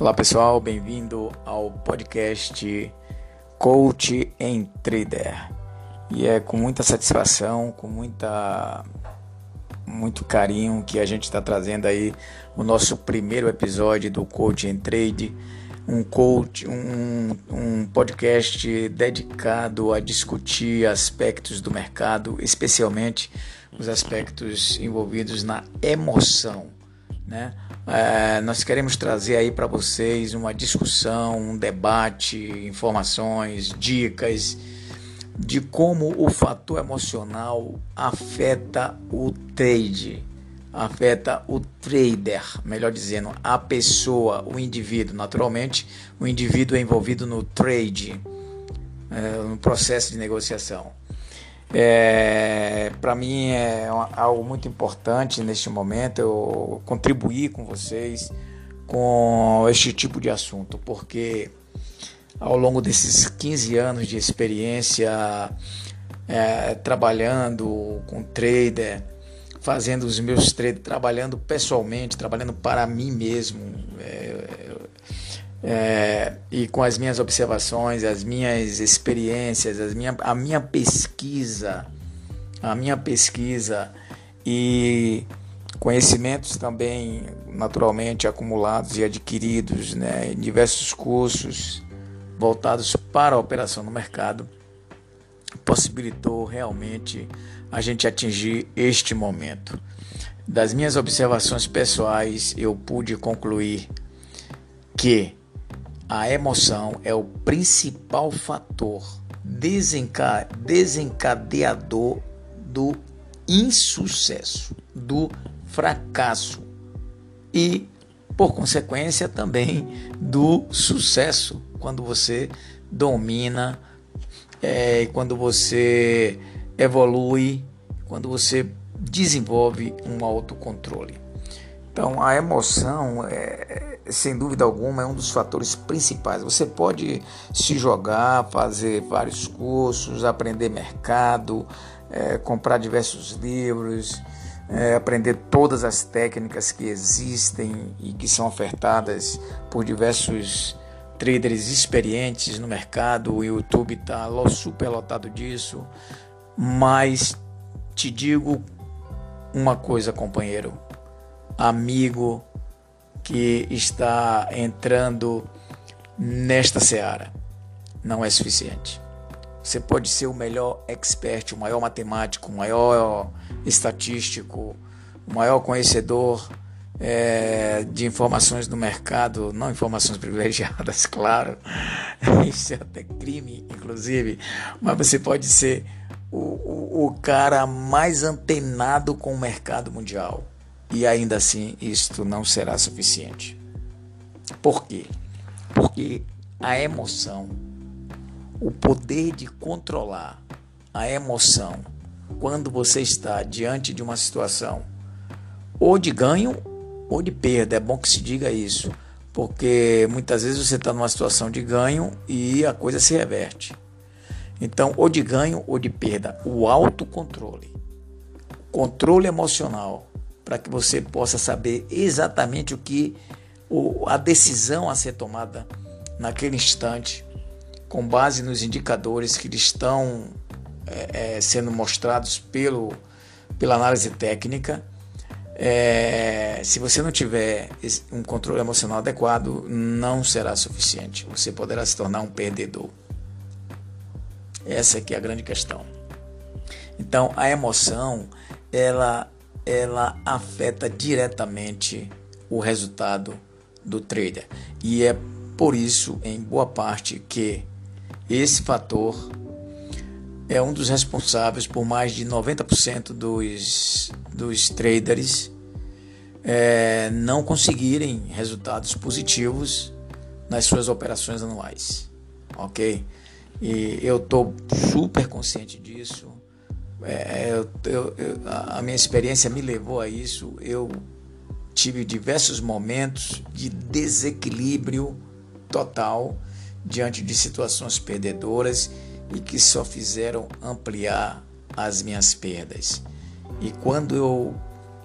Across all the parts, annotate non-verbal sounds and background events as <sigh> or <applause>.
Olá pessoal, bem-vindo ao podcast Coach em Trader. E é com muita satisfação, com muita muito carinho que a gente está trazendo aí o nosso primeiro episódio do Coach em Trade, um coach, um, um podcast dedicado a discutir aspectos do mercado, especialmente os aspectos envolvidos na emoção, né? É, nós queremos trazer aí para vocês uma discussão, um debate, informações, dicas de como o fator emocional afeta o trade, afeta o trader, melhor dizendo, a pessoa, o indivíduo. Naturalmente, o indivíduo é envolvido no trade, é, no processo de negociação. É, Para mim é algo muito importante neste momento eu contribuir com vocês com este tipo de assunto, porque ao longo desses 15 anos de experiência é, trabalhando com trader, fazendo os meus trades, trabalhando pessoalmente, trabalhando para mim mesmo, é, é, e com as minhas observações, as minhas experiências, as minha, a minha pesquisa, a minha pesquisa e conhecimentos também naturalmente acumulados e adquiridos né, em diversos cursos voltados para a operação no mercado, possibilitou realmente a gente atingir este momento. Das minhas observações pessoais, eu pude concluir que a emoção é o principal fator desencadeador do insucesso, do fracasso e, por consequência, também do sucesso quando você domina, é, quando você evolui, quando você desenvolve um autocontrole. Então, a emoção, é, sem dúvida alguma, é um dos fatores principais. Você pode se jogar, fazer vários cursos, aprender mercado, é, comprar diversos livros, é, aprender todas as técnicas que existem e que são ofertadas por diversos traders experientes no mercado. O YouTube está super lotado disso. Mas te digo uma coisa, companheiro amigo que está entrando nesta seara. Não é suficiente. Você pode ser o melhor expert, o maior matemático, o maior estatístico, o maior conhecedor é, de informações do mercado, não informações <laughs> privilegiadas, claro, <laughs> isso é até crime, inclusive, mas você pode ser o, o, o cara mais antenado com o mercado mundial e ainda assim isto não será suficiente. Por quê? Porque a emoção, o poder de controlar a emoção quando você está diante de uma situação ou de ganho ou de perda, é bom que se diga isso, porque muitas vezes você está numa situação de ganho e a coisa se reverte. Então, ou de ganho ou de perda, o autocontrole, controle emocional para que você possa saber exatamente o que o, a decisão a ser tomada naquele instante, com base nos indicadores que estão é, é, sendo mostrados pelo, pela análise técnica. É, se você não tiver um controle emocional adequado, não será suficiente. Você poderá se tornar um perdedor. Essa aqui é a grande questão. Então, a emoção, ela ela afeta diretamente o resultado do trader. E é por isso, em boa parte, que esse fator é um dos responsáveis por mais de 90% dos, dos traders é, não conseguirem resultados positivos nas suas operações anuais. Ok? E eu estou super consciente disso. É, eu, eu, eu, a minha experiência me levou a isso. Eu tive diversos momentos de desequilíbrio total diante de situações perdedoras e que só fizeram ampliar as minhas perdas. E quando eu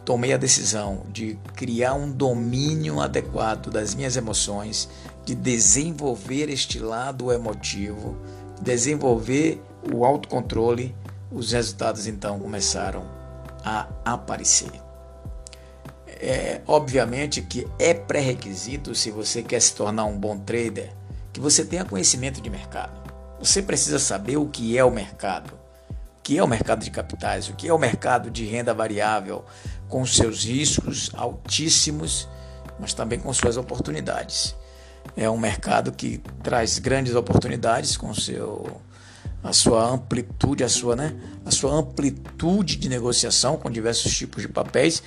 tomei a decisão de criar um domínio adequado das minhas emoções, de desenvolver este lado emotivo, desenvolver o autocontrole, os resultados então começaram a aparecer. É, obviamente que é pré-requisito, se você quer se tornar um bom trader, que você tenha conhecimento de mercado. Você precisa saber o que é o mercado, o que é o mercado de capitais, o que é o mercado de renda variável, com seus riscos altíssimos, mas também com suas oportunidades. É um mercado que traz grandes oportunidades com seu a sua amplitude, a sua, né, a sua amplitude de negociação com diversos tipos de papéis,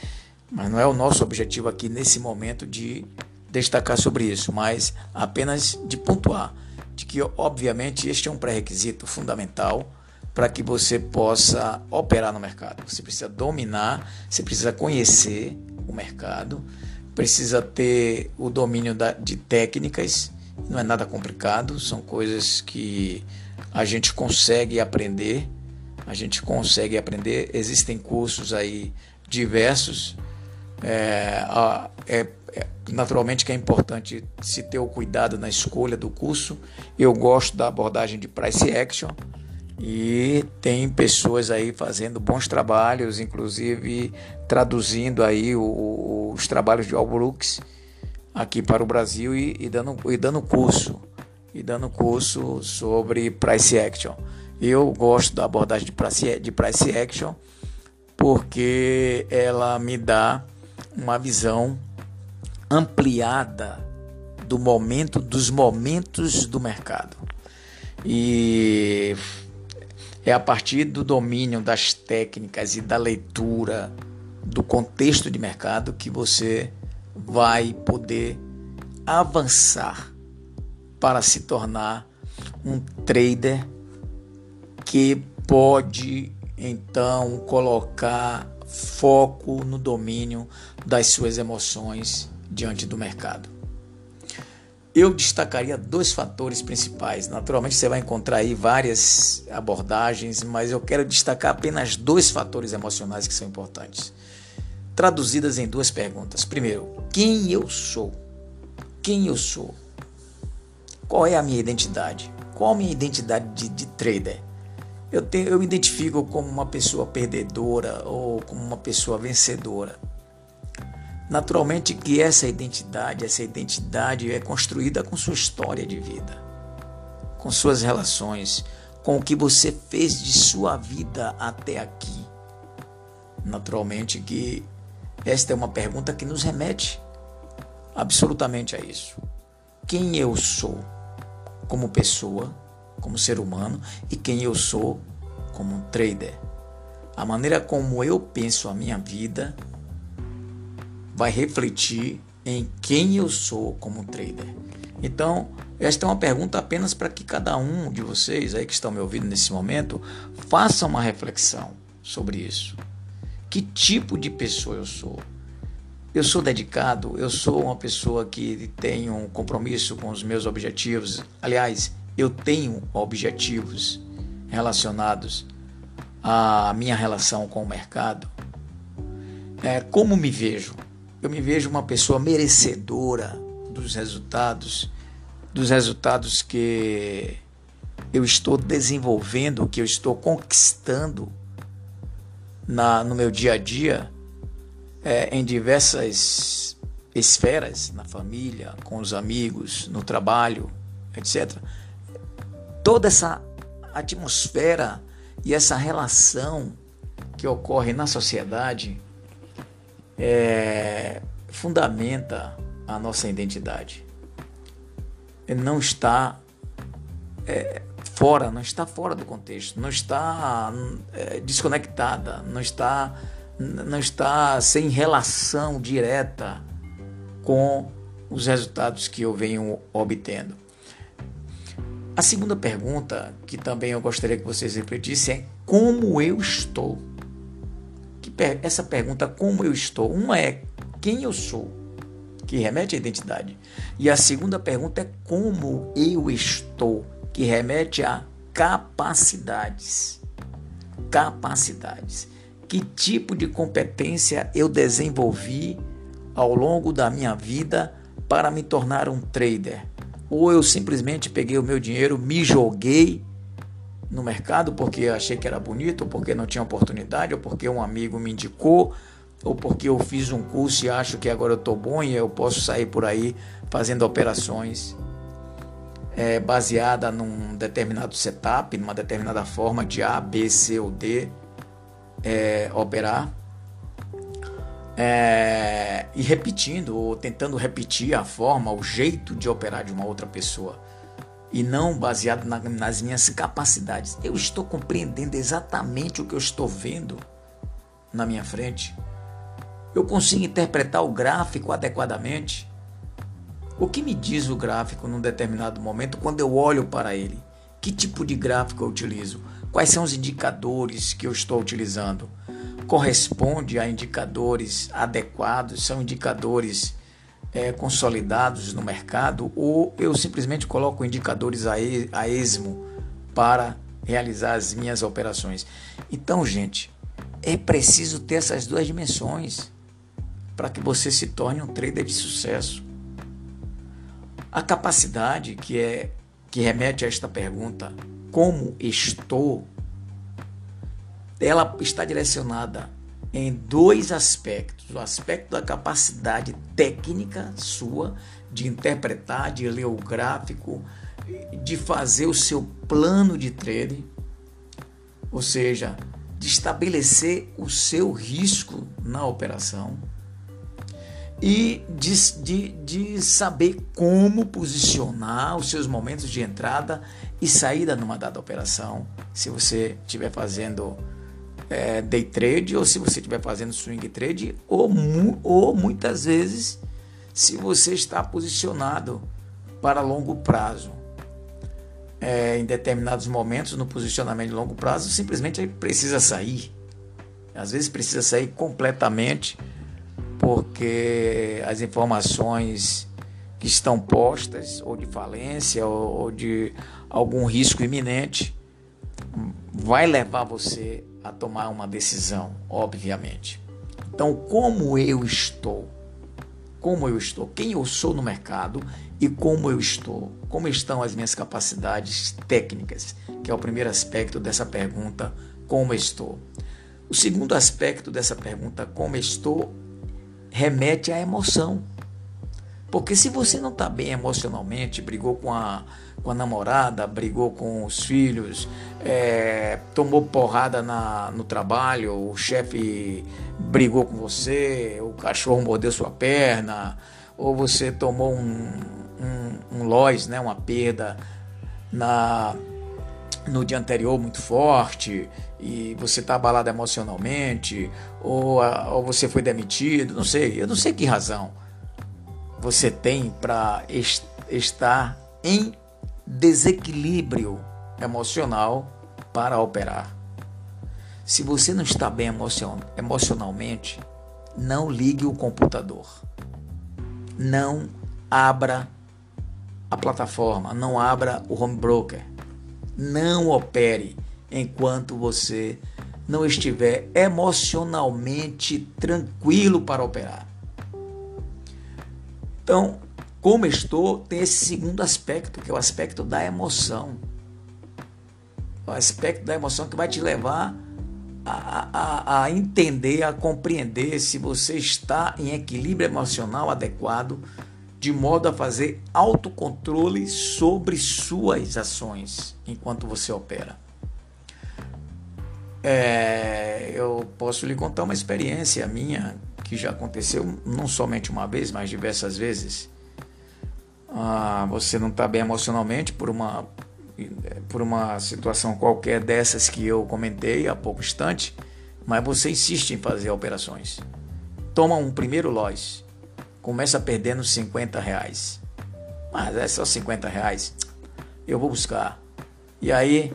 mas não é o nosso objetivo aqui nesse momento de destacar sobre isso, mas apenas de pontuar de que obviamente este é um pré-requisito fundamental para que você possa operar no mercado. Você precisa dominar, você precisa conhecer o mercado, precisa ter o domínio da, de técnicas, não é nada complicado, são coisas que a gente consegue aprender, a gente consegue aprender. Existem cursos aí diversos. É, é, é, naturalmente que é importante se ter o cuidado na escolha do curso. Eu gosto da abordagem de price action e tem pessoas aí fazendo bons trabalhos, inclusive traduzindo aí o, os trabalhos de Al Brooks aqui para o Brasil e, e, dando, e dando curso e dando curso sobre price action. Eu gosto da abordagem de price, de price action porque ela me dá uma visão ampliada do momento dos momentos do mercado. E é a partir do domínio das técnicas e da leitura do contexto de mercado que você vai poder avançar para se tornar um trader que pode então colocar foco no domínio das suas emoções diante do mercado. Eu destacaria dois fatores principais. Naturalmente você vai encontrar aí várias abordagens, mas eu quero destacar apenas dois fatores emocionais que são importantes. Traduzidas em duas perguntas. Primeiro, quem eu sou? Quem eu sou? Qual é a minha identidade? Qual a minha identidade de, de trader? Eu, tenho, eu me identifico como uma pessoa perdedora ou como uma pessoa vencedora. Naturalmente que essa identidade, essa identidade é construída com sua história de vida, com suas relações, com o que você fez de sua vida até aqui. Naturalmente que esta é uma pergunta que nos remete absolutamente a isso. Quem eu sou como pessoa, como ser humano e quem eu sou como um trader. A maneira como eu penso a minha vida vai refletir em quem eu sou como trader. Então, esta é uma pergunta apenas para que cada um de vocês aí que estão me ouvindo nesse momento faça uma reflexão sobre isso. Que tipo de pessoa eu sou? Eu sou dedicado, eu sou uma pessoa que tem um compromisso com os meus objetivos. Aliás, eu tenho objetivos relacionados à minha relação com o mercado. É, como me vejo? eu me vejo uma pessoa merecedora dos resultados, dos resultados que eu estou desenvolvendo, que eu estou conquistando na, no meu dia a dia, é, em diversas esferas, na família, com os amigos, no trabalho, etc. Toda essa atmosfera e essa relação que ocorre na sociedade é, fundamenta a nossa identidade. Não está é, fora, não está fora do contexto, não está é, desconectada, não está, não está sem relação direta com os resultados que eu venho obtendo. A segunda pergunta, que também eu gostaria que vocês refletissem, é como eu estou essa pergunta, como eu estou? Uma é quem eu sou, que remete à identidade. E a segunda pergunta é como eu estou, que remete a capacidades. Capacidades. Que tipo de competência eu desenvolvi ao longo da minha vida para me tornar um trader. Ou eu simplesmente peguei o meu dinheiro, me joguei no mercado porque achei que era bonito, ou porque não tinha oportunidade, ou porque um amigo me indicou, ou porque eu fiz um curso e acho que agora eu estou bom e eu posso sair por aí fazendo operações é, baseada num determinado setup, numa determinada forma de A, B, C ou D é, operar. É, e repetindo ou tentando repetir a forma, o jeito de operar de uma outra pessoa e não baseado na, nas minhas capacidades. Eu estou compreendendo exatamente o que eu estou vendo na minha frente. Eu consigo interpretar o gráfico adequadamente. O que me diz o gráfico num determinado momento quando eu olho para ele? Que tipo de gráfico eu utilizo? Quais são os indicadores que eu estou utilizando? Corresponde a indicadores adequados? São indicadores é, consolidados no mercado? Ou eu simplesmente coloco indicadores a, a esmo para realizar as minhas operações? Então, gente, é preciso ter essas duas dimensões para que você se torne um trader de sucesso. A capacidade que é que remete a esta pergunta, como estou, ela está direcionada em dois aspectos: o aspecto da capacidade técnica sua de interpretar, de ler o gráfico, de fazer o seu plano de trade, ou seja, de estabelecer o seu risco na operação e de, de, de saber como posicionar os seus momentos de entrada e saída numa dada operação. Se você estiver fazendo é, day trade ou se você estiver fazendo swing trade, ou, ou muitas vezes se você está posicionado para longo prazo. É, em determinados momentos, no posicionamento de longo prazo, simplesmente precisa sair. Às vezes precisa sair completamente porque as informações que estão postas, ou de falência, ou de algum risco iminente, vai levar você a tomar uma decisão, obviamente. Então, como eu estou? Como eu estou? Quem eu sou no mercado e como eu estou? Como estão as minhas capacidades técnicas? Que é o primeiro aspecto dessa pergunta, como estou? O segundo aspecto dessa pergunta, como estou, remete à emoção. Porque se você não está bem emocionalmente, brigou com a, com a namorada, brigou com os filhos, é, tomou porrada na, no trabalho, o chefe brigou com você, o cachorro mordeu sua perna, ou você tomou um, um, um loss, né, uma perda na, no dia anterior muito forte e você está abalado emocionalmente, ou, ou você foi demitido, não sei, eu não sei que razão você tem para est estar em desequilíbrio emocional para operar. Se você não está bem emocion emocionalmente, não ligue o computador. Não abra a plataforma, não abra o home broker não opere enquanto você não estiver emocionalmente tranquilo para operar. Então, como estou, tem esse segundo aspecto, que é o aspecto da emoção. O aspecto da emoção que vai te levar a, a, a entender, a compreender se você está em equilíbrio emocional adequado de modo a fazer autocontrole sobre suas ações enquanto você opera. É, eu posso lhe contar uma experiência minha que já aconteceu não somente uma vez, mas diversas vezes. Ah, você não está bem emocionalmente por uma por uma situação qualquer dessas que eu comentei há pouco instante, mas você insiste em fazer operações. Toma um primeiro loss começa perdendo 50 reais. Mas é só 50 reais. Eu vou buscar. E aí,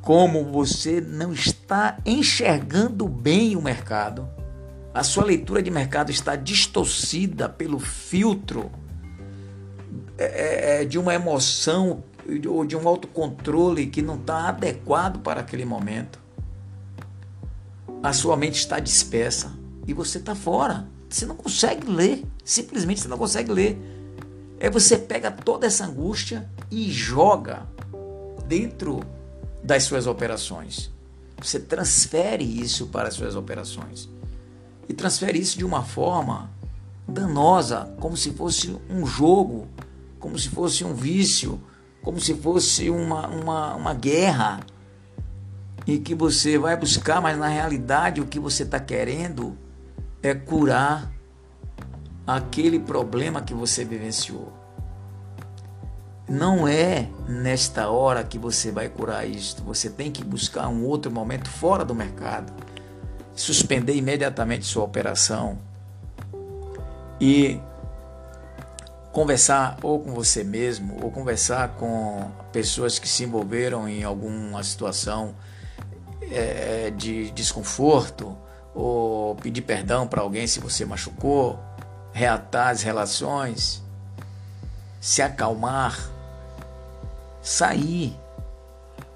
como você não está enxergando bem o mercado, a sua leitura de mercado está distorcida pelo filtro é, é, é, de uma emoção ou de um autocontrole que não está adequado para aquele momento. a sua mente está dispersa e você está fora. Você não consegue ler, simplesmente você não consegue ler. Aí você pega toda essa angústia e joga dentro das suas operações. Você transfere isso para as suas operações. E transfere isso de uma forma danosa, como se fosse um jogo, como se fosse um vício, como se fosse uma, uma, uma guerra. E que você vai buscar, mas na realidade o que você está querendo é curar aquele problema que você vivenciou. Não é nesta hora que você vai curar isto. Você tem que buscar um outro momento fora do mercado. Suspender imediatamente sua operação e conversar ou com você mesmo ou conversar com pessoas que se envolveram em alguma situação é, de desconforto ou pedir perdão para alguém se você machucou, reatar as relações, se acalmar, sair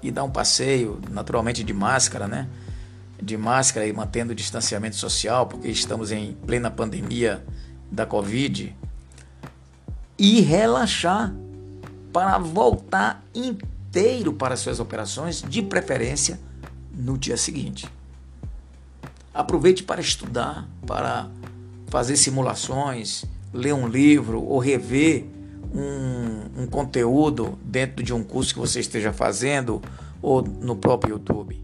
e dar um passeio, naturalmente de máscara, né? De máscara e mantendo o distanciamento social, porque estamos em plena pandemia da Covid, e relaxar para voltar inteiro para suas operações, de preferência no dia seguinte. Aproveite para estudar, para fazer simulações, ler um livro ou rever um, um conteúdo dentro de um curso que você esteja fazendo ou no próprio YouTube.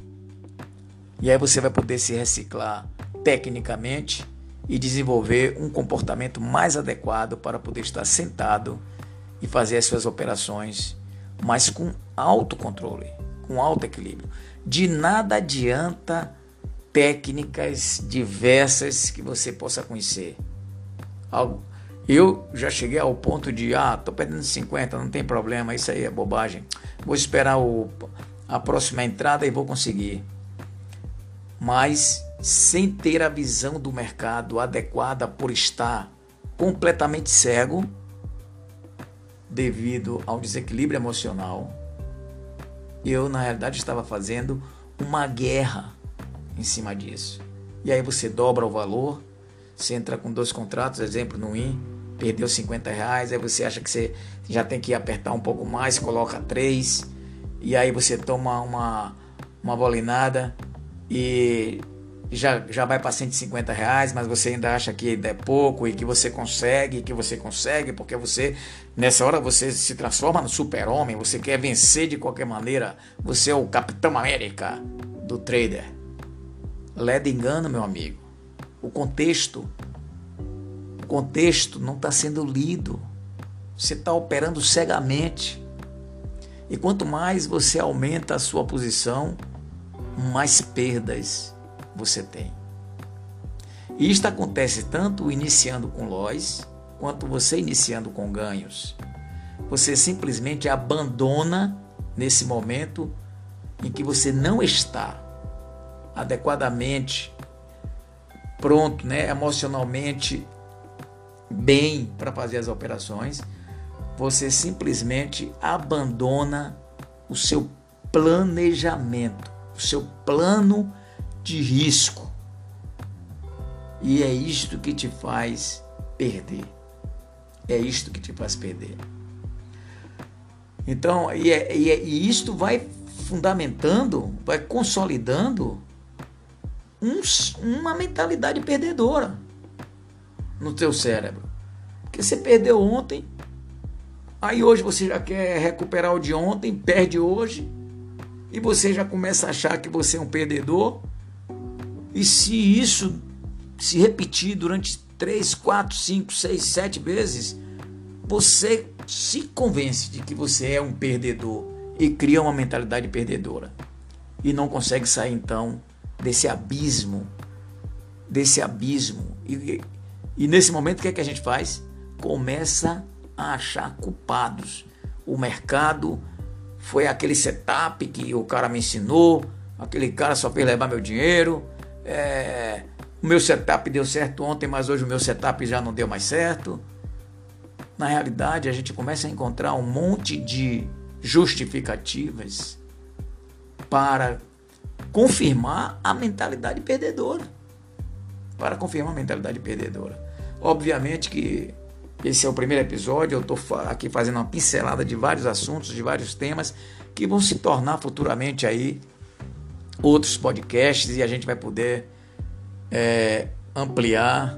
E aí você vai poder se reciclar tecnicamente e desenvolver um comportamento mais adequado para poder estar sentado e fazer as suas operações, mas com autocontrole, com alto equilíbrio. De nada adianta técnicas diversas que você possa conhecer. Eu já cheguei ao ponto de, ah, tô perdendo 50, não tem problema, isso aí é bobagem. Vou esperar o, a próxima entrada e vou conseguir. Mas sem ter a visão do mercado adequada por estar completamente cego devido ao desequilíbrio emocional, eu na realidade estava fazendo uma guerra em cima disso. E aí você dobra o valor, você entra com dois contratos, exemplo, no IN, perdeu 50 reais, aí você acha que você já tem que apertar um pouco mais, coloca três, e aí você toma uma, uma bolinada e já, já vai para 150 reais, mas você ainda acha que é pouco e que você consegue, que você consegue, porque você, nessa hora, você se transforma no super-homem, você quer vencer de qualquer maneira, você é o Capitão América do trader. Leda engano, meu amigo. O contexto, o contexto não está sendo lido. Você está operando cegamente. E quanto mais você aumenta a sua posição, mais perdas você tem. E isto acontece tanto iniciando com loss, quanto você iniciando com ganhos. Você simplesmente abandona nesse momento em que você não está adequadamente pronto, né, emocionalmente bem para fazer as operações, você simplesmente abandona o seu planejamento, o seu plano de risco. E é isto que te faz perder. É isto que te faz perder. Então, e, é, e, é, e isto vai fundamentando, vai consolidando um, uma mentalidade perdedora no teu cérebro. Porque você perdeu ontem, aí hoje você já quer recuperar o de ontem, perde hoje, e você já começa a achar que você é um perdedor. E se isso se repetir durante 3, 4, 5, 6, 7 vezes, você se convence de que você é um perdedor e cria uma mentalidade perdedora. E não consegue sair então desse abismo, desse abismo. E, e nesse momento o que é que a gente faz? Começa a achar culpados. O mercado foi aquele setup que o cara me ensinou, aquele cara só fez levar meu dinheiro. É, o meu setup deu certo ontem, mas hoje o meu setup já não deu mais certo. Na realidade, a gente começa a encontrar um monte de justificativas para confirmar a mentalidade perdedora. Para confirmar a mentalidade perdedora. Obviamente que esse é o primeiro episódio, eu estou aqui fazendo uma pincelada de vários assuntos, de vários temas que vão se tornar futuramente aí outros podcasts e a gente vai poder é, ampliar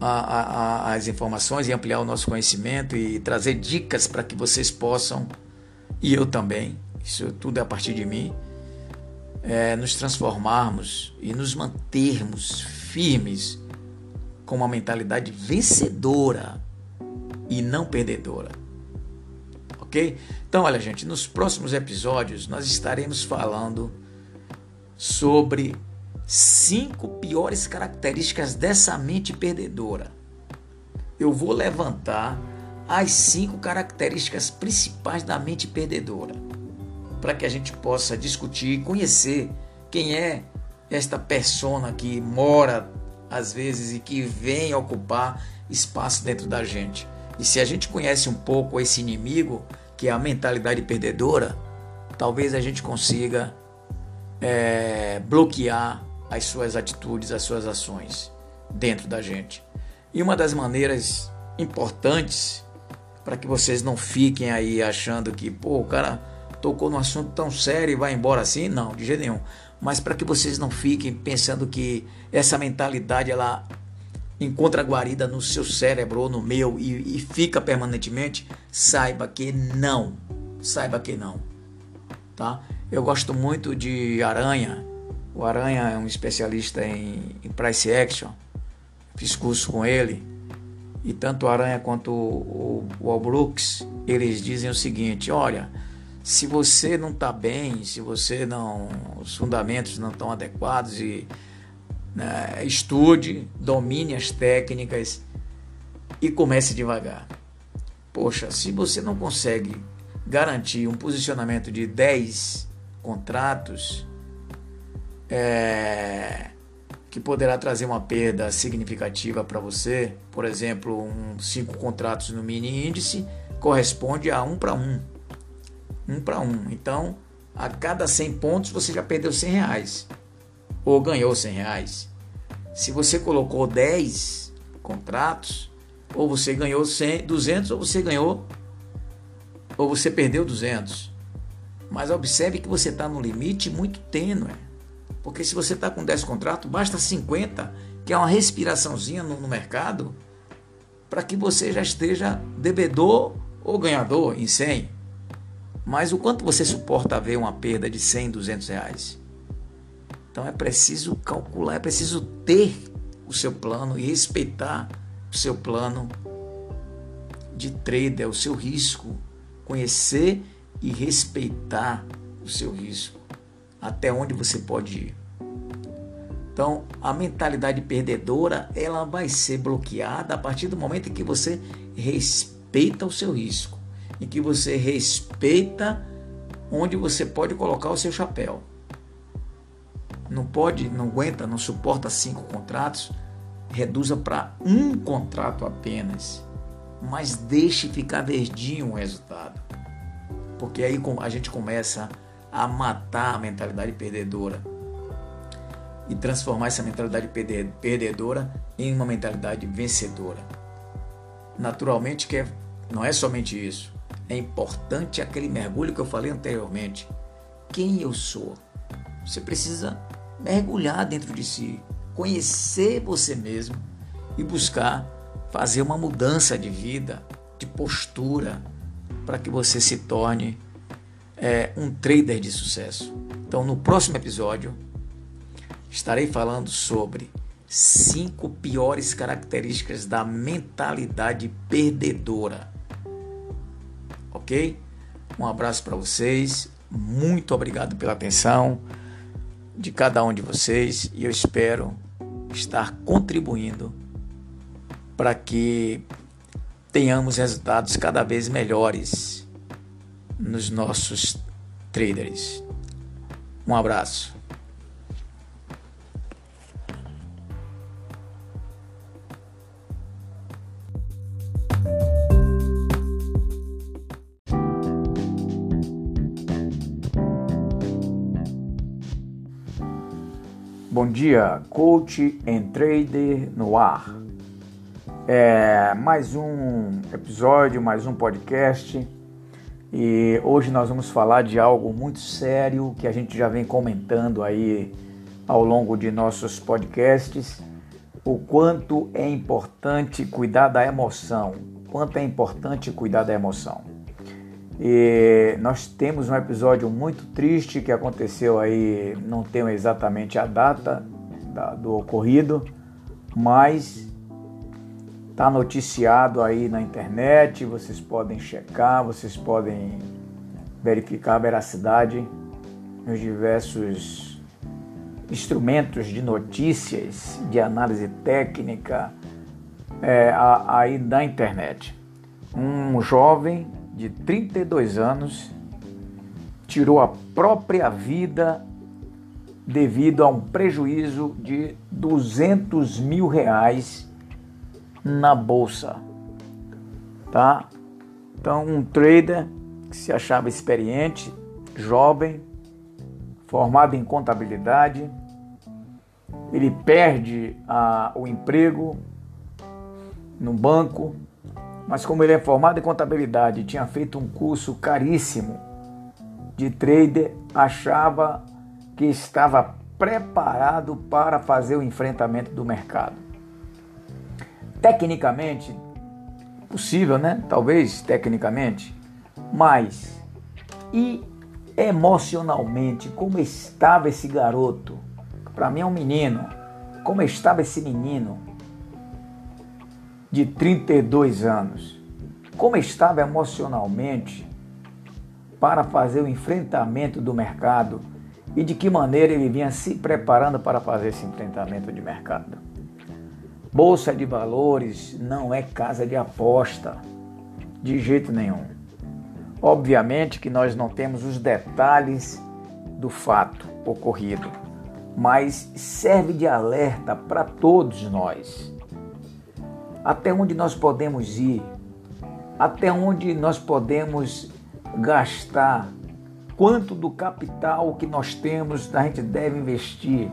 a, a, as informações e ampliar o nosso conhecimento e trazer dicas para que vocês possam, e eu também, isso tudo é a partir de mim, é, nos transformarmos e nos mantermos firmes com uma mentalidade vencedora e não perdedora. Ok? Então, olha, gente, nos próximos episódios nós estaremos falando sobre cinco piores características dessa mente perdedora. Eu vou levantar as cinco características principais da mente perdedora para que a gente possa discutir e conhecer quem é esta persona que mora às vezes e que vem ocupar espaço dentro da gente. E se a gente conhece um pouco esse inimigo, que é a mentalidade perdedora, talvez a gente consiga é, bloquear as suas atitudes, as suas ações dentro da gente. E uma das maneiras importantes para que vocês não fiquem aí achando que, pô, o cara tocou num assunto tão sério e vai embora assim, não, de jeito nenhum mas para que vocês não fiquem pensando que essa mentalidade ela encontra guarida no seu cérebro ou no meu e, e fica permanentemente, saiba que não, saiba que não, tá? Eu gosto muito de Aranha. O Aranha é um especialista em, em price action. Fiz curso com ele. E tanto o Aranha quanto o, o, Brooks, eles dizem o seguinte: olha, se você não está bem, se você não. os fundamentos não estão adequados e né, estude, domine as técnicas e comece devagar. Poxa, se você não consegue garantir um posicionamento de 10 contratos, é, que poderá trazer uma perda significativa para você, por exemplo, um, cinco contratos no mini índice corresponde a um para um um para um. Então, a cada 100 pontos você já perdeu 100 reais ou ganhou 100 reais. Se você colocou 10 contratos, ou você ganhou 100, 200 ou você ganhou ou você perdeu 200. Mas observe que você está no limite muito tênue. Porque se você está com 10 contratos, basta 50, que é uma respiraçãozinha no, no mercado, para que você já esteja devedor ou ganhador em 100. Mas o quanto você suporta ver uma perda de 100, 200 reais? Então é preciso calcular, é preciso ter o seu plano e respeitar o seu plano de trader, o seu risco. Conhecer e respeitar o seu risco. Até onde você pode ir. Então, a mentalidade perdedora, ela vai ser bloqueada a partir do momento em que você respeita o seu risco em que você respeita onde você pode colocar o seu chapéu. Não pode, não aguenta, não suporta cinco contratos, reduza para um contrato apenas, mas deixe ficar verdinho o resultado. Porque aí a gente começa a matar a mentalidade perdedora e transformar essa mentalidade perdedora em uma mentalidade vencedora. Naturalmente que é, não é somente isso é importante aquele mergulho que eu falei anteriormente. Quem eu sou? Você precisa mergulhar dentro de si, conhecer você mesmo e buscar fazer uma mudança de vida, de postura, para que você se torne é, um trader de sucesso. Então, no próximo episódio, estarei falando sobre cinco piores características da mentalidade perdedora ok? Um abraço para vocês, muito obrigado pela atenção de cada um de vocês e eu espero estar contribuindo para que tenhamos resultados cada vez melhores nos nossos traders. Um abraço. Dia, coach and trader no ar. É mais um episódio, mais um podcast. E hoje nós vamos falar de algo muito sério que a gente já vem comentando aí ao longo de nossos podcasts, o quanto é importante cuidar da emoção, quanto é importante cuidar da emoção. E nós temos um episódio muito triste que aconteceu aí, não tenho exatamente a data da, do ocorrido, mas está noticiado aí na internet, vocês podem checar, vocês podem verificar a veracidade nos diversos instrumentos de notícias, de análise técnica é, aí da internet. Um jovem de 32 anos, tirou a própria vida devido a um prejuízo de 200 mil reais na bolsa, tá? Então, um trader que se achava experiente, jovem, formado em contabilidade, ele perde a, o emprego no banco mas como ele é formado em contabilidade tinha feito um curso caríssimo de trader, achava que estava preparado para fazer o enfrentamento do mercado. Tecnicamente, possível, né? Talvez tecnicamente, mas e emocionalmente, como estava esse garoto? Para mim é um menino. Como estava esse menino? de 32 anos, como estava emocionalmente para fazer o enfrentamento do mercado e de que maneira ele vinha se preparando para fazer esse enfrentamento de mercado. Bolsa de valores não é casa de aposta, de jeito nenhum. Obviamente que nós não temos os detalhes do fato ocorrido, mas serve de alerta para todos nós até onde nós podemos ir, até onde nós podemos gastar, quanto do capital que nós temos a gente deve investir,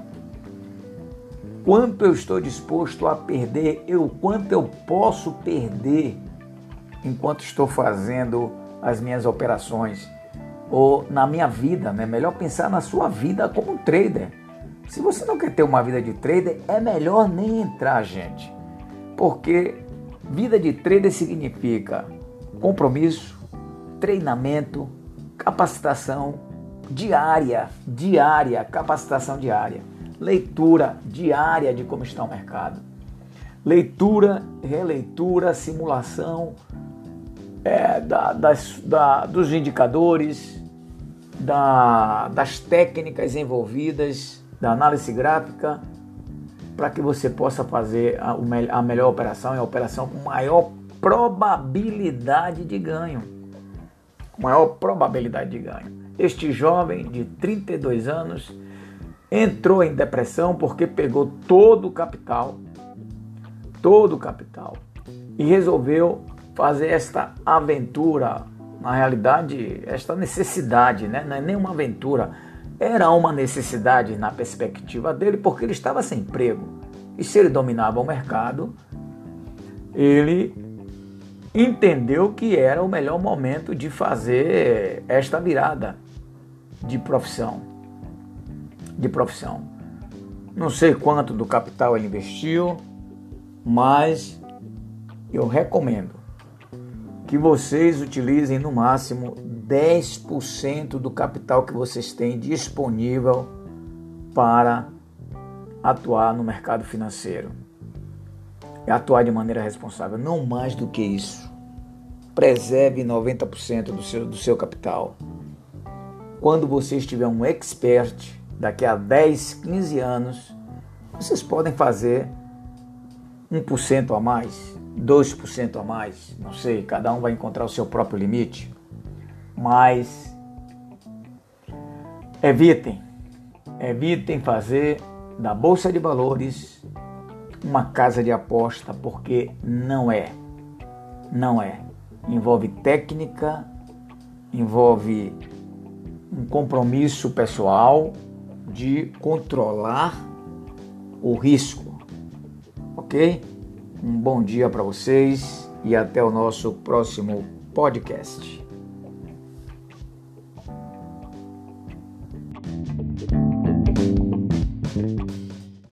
quanto eu estou disposto a perder, eu quanto eu posso perder enquanto estou fazendo as minhas operações ou na minha vida, né? Melhor pensar na sua vida como trader. Se você não quer ter uma vida de trader, é melhor nem entrar, gente. Porque vida de trader significa compromisso, treinamento, capacitação diária, diária, capacitação diária, leitura diária de como está o mercado, leitura, releitura, simulação é, da, das, da, dos indicadores, da, das técnicas envolvidas, da análise gráfica para que você possa fazer a, a melhor operação e a operação com maior probabilidade de ganho. Maior probabilidade de ganho. Este jovem de 32 anos entrou em depressão porque pegou todo o capital, todo o capital, e resolveu fazer esta aventura, na realidade, esta necessidade, né? não é nem uma aventura, era uma necessidade na perspectiva dele, porque ele estava sem emprego. E se ele dominava o mercado, ele entendeu que era o melhor momento de fazer esta virada de profissão. De profissão. Não sei quanto do capital ele investiu, mas eu recomendo que vocês utilizem no máximo 10% do capital que vocês têm disponível para atuar no mercado financeiro. E atuar de maneira responsável, não mais do que isso. Preserve 90% do seu, do seu capital. Quando você estiver um expert, daqui a 10, 15 anos, vocês podem fazer 1% a mais, 2% a mais, não sei, cada um vai encontrar o seu próprio limite mas evitem, evitem fazer da bolsa de valores uma casa de aposta, porque não é. Não é. Envolve técnica, envolve um compromisso pessoal de controlar o risco. Ok? Um bom dia para vocês e até o nosso próximo podcast.